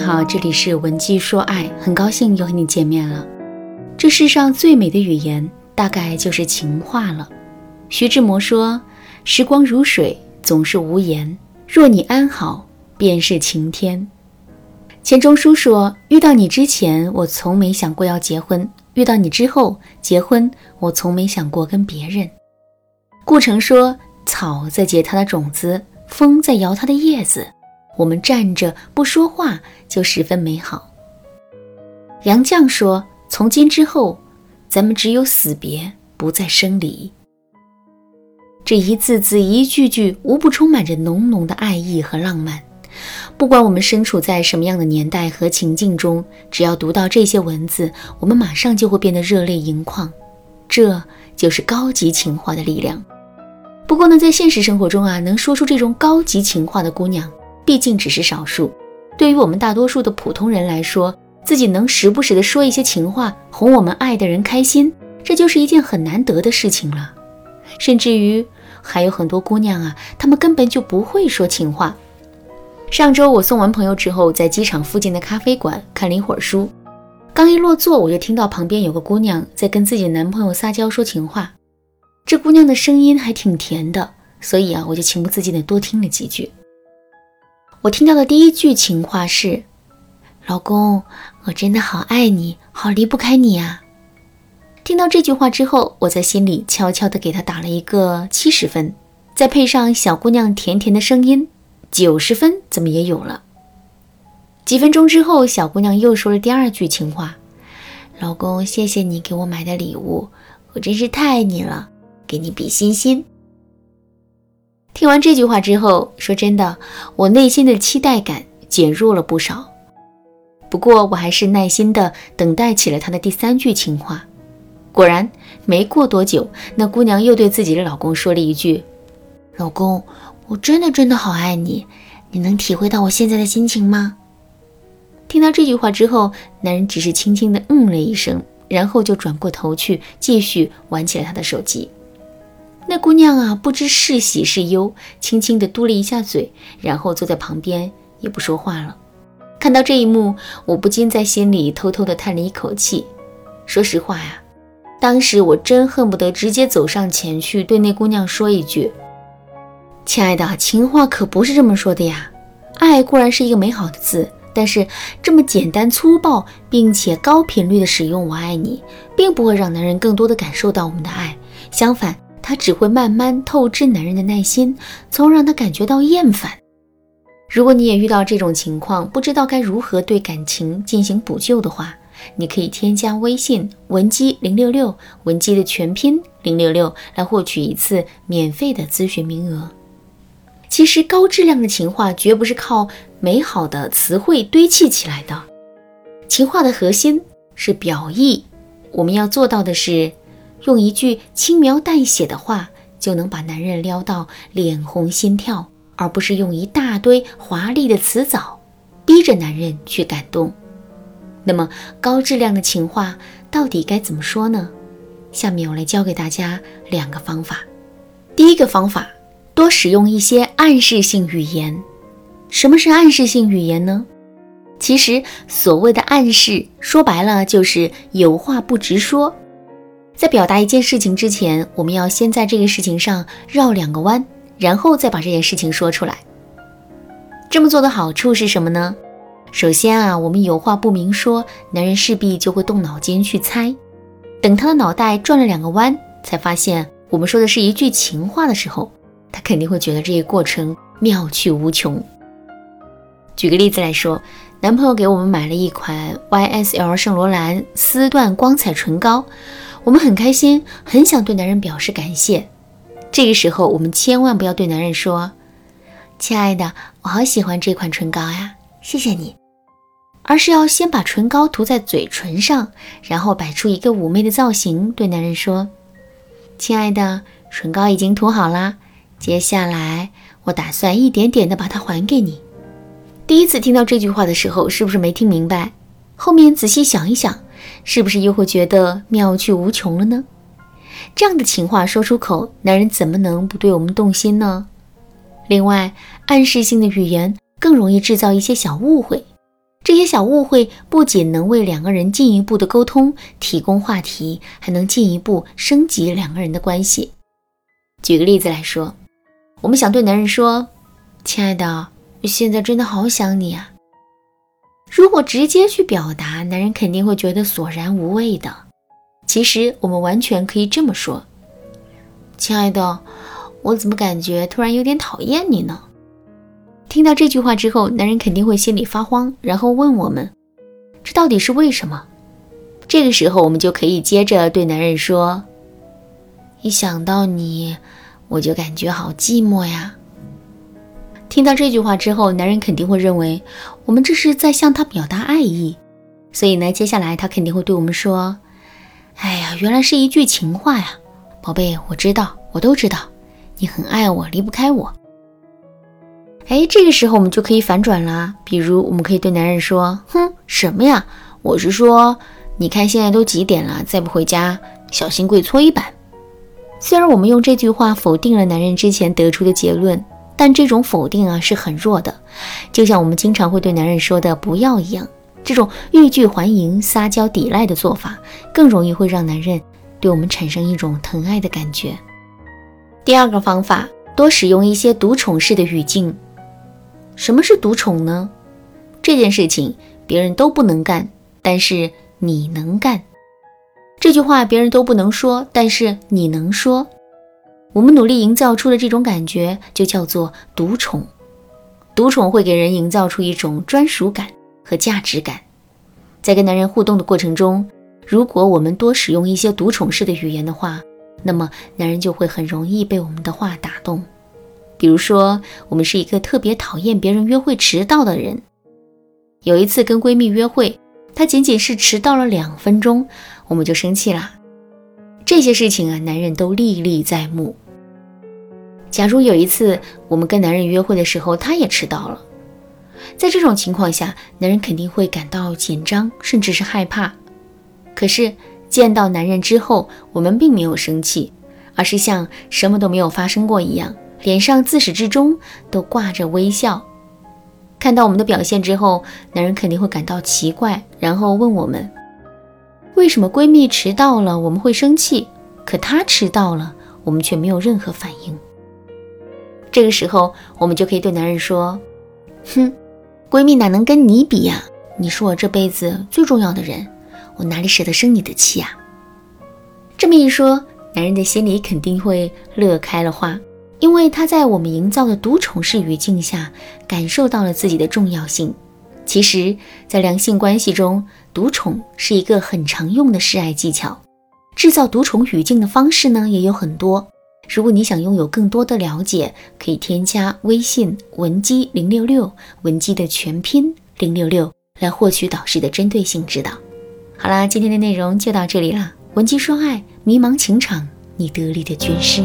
好，这里是文姬说爱，很高兴又和你见面了。这世上最美的语言，大概就是情话了。徐志摩说：“时光如水，总是无言。若你安好，便是晴天。”钱钟书说：“遇到你之前，我从没想过要结婚；遇到你之后，结婚，我从没想过跟别人。”顾城说：“草在结它的种子，风在摇它的叶子。”我们站着不说话就十分美好。杨绛说：“从今之后，咱们只有死别，不再生离。”这一字字、一句句，无不充满着浓浓的爱意和浪漫。不管我们身处在什么样的年代和情境中，只要读到这些文字，我们马上就会变得热泪盈眶。这就是高级情话的力量。不过呢，在现实生活中啊，能说出这种高级情话的姑娘。毕竟只是少数，对于我们大多数的普通人来说，自己能时不时的说一些情话，哄我们爱的人开心，这就是一件很难得的事情了。甚至于还有很多姑娘啊，她们根本就不会说情话。上周我送完朋友之后，在机场附近的咖啡馆看了一会儿书，刚一落座，我就听到旁边有个姑娘在跟自己男朋友撒娇说情话。这姑娘的声音还挺甜的，所以啊，我就情不自禁的多听了几句。我听到的第一句情话是：“老公，我真的好爱你，好离不开你啊！”听到这句话之后，我在心里悄悄地给他打了一个七十分，再配上小姑娘甜甜的声音，九十分怎么也有了。几分钟之后，小姑娘又说了第二句情话：“老公，谢谢你给我买的礼物，我真是太爱你了，给你比心心。”听完这句话之后，说真的，我内心的期待感减弱了不少。不过，我还是耐心的等待起了他的第三句情话。果然，没过多久，那姑娘又对自己的老公说了一句：“老公，我真的真的好爱你，你能体会到我现在的心情吗？”听到这句话之后，男人只是轻轻的嗯了一声，然后就转过头去继续玩起了他的手机。那姑娘啊，不知是喜是忧，轻轻地嘟了一下嘴，然后坐在旁边也不说话了。看到这一幕，我不禁在心里偷偷地叹了一口气。说实话呀，当时我真恨不得直接走上前去，对那姑娘说一句：“亲爱的，情话可不是这么说的呀。爱固然是一个美好的字，但是这么简单粗暴，并且高频率的使用‘我爱你’，并不会让男人更多的感受到我们的爱。相反。”他只会慢慢透支男人的耐心，从而让他感觉到厌烦。如果你也遇到这种情况，不知道该如何对感情进行补救的话，你可以添加微信文姬零六六，文姬的全拼零六六，来获取一次免费的咨询名额。其实，高质量的情话绝不是靠美好的词汇堆砌起来的，情话的核心是表意。我们要做到的是。用一句轻描淡写的话就能把男人撩到脸红心跳，而不是用一大堆华丽的词藻逼着男人去感动。那么高质量的情话到底该怎么说呢？下面我来教给大家两个方法。第一个方法，多使用一些暗示性语言。什么是暗示性语言呢？其实所谓的暗示，说白了就是有话不直说。在表达一件事情之前，我们要先在这个事情上绕两个弯，然后再把这件事情说出来。这么做的好处是什么呢？首先啊，我们有话不明说，男人势必就会动脑筋去猜。等他的脑袋转了两个弯，才发现我们说的是一句情话的时候，他肯定会觉得这个过程妙趣无穷。举个例子来说，男朋友给我们买了一款 YSL 圣罗兰丝缎光彩唇膏。我们很开心，很想对男人表示感谢。这个时候，我们千万不要对男人说：“亲爱的，我好喜欢这款唇膏呀，谢谢你。”而是要先把唇膏涂在嘴唇上，然后摆出一个妩媚的造型，对男人说：“亲爱的，唇膏已经涂好啦，接下来我打算一点点的把它还给你。”第一次听到这句话的时候，是不是没听明白？后面仔细想一想。是不是又会觉得妙趣无穷了呢？这样的情话说出口，男人怎么能不对我们动心呢？另外，暗示性的语言更容易制造一些小误会。这些小误会不仅能为两个人进一步的沟通提供话题，还能进一步升级两个人的关系。举个例子来说，我们想对男人说：“亲爱的，我现在真的好想你啊。”如果直接去表达，男人肯定会觉得索然无味的。其实我们完全可以这么说：“亲爱的，我怎么感觉突然有点讨厌你呢？”听到这句话之后，男人肯定会心里发慌，然后问我们：“这到底是为什么？”这个时候，我们就可以接着对男人说：“一想到你，我就感觉好寂寞呀。”听到这句话之后，男人肯定会认为我们这是在向他表达爱意，所以呢，接下来他肯定会对我们说：“哎呀，原来是一句情话呀，宝贝，我知道，我都知道，你很爱我，离不开我。”哎，这个时候我们就可以反转啦。比如，我们可以对男人说：“哼，什么呀？我是说，你看现在都几点了，再不回家，小心跪搓衣板。”虽然我们用这句话否定了男人之前得出的结论，但这种否定啊是很弱的，就像我们经常会对男人说的“不要”一样。这种欲拒还迎、撒娇抵赖的做法，更容易会让男人对我们产生一种疼爱的感觉。第二个方法，多使用一些独宠式的语境。什么是独宠呢？这件事情别人都不能干，但是你能干。这句话别人都不能说，但是你能说。我们努力营造出的这种感觉就叫做独宠。独宠会给人营造出一种专属感和价值感。在跟男人互动的过程中，如果我们多使用一些独宠式的语言的话，那么男人就会很容易被我们的话打动。比如说，我们是一个特别讨厌别人约会迟到的人。有一次跟闺蜜约会，她仅仅是迟到了两分钟，我们就生气了。这些事情啊，男人都历历在目。假如有一次我们跟男人约会的时候，他也迟到了，在这种情况下，男人肯定会感到紧张，甚至是害怕。可是见到男人之后，我们并没有生气，而是像什么都没有发生过一样。脸上自始至终都挂着微笑。看到我们的表现之后，男人肯定会感到奇怪，然后问我们：为什么闺蜜迟到了我们会生气，可她迟到了我们却没有任何反应？这个时候，我们就可以对男人说：“哼，闺蜜哪能跟你比呀？你是我这辈子最重要的人，我哪里舍得生你的气呀？”这么一说，男人的心里肯定会乐开了花。因为他在我们营造的独宠式语境下，感受到了自己的重要性。其实，在两性关系中，独宠是一个很常用的示爱技巧。制造独宠语境的方式呢，也有很多。如果你想拥有更多的了解，可以添加微信文姬零六六，文姬的全拼零六六，来获取导师的针对性指导。好啦，今天的内容就到这里啦。文姬说爱，迷茫情场，你得力的军师。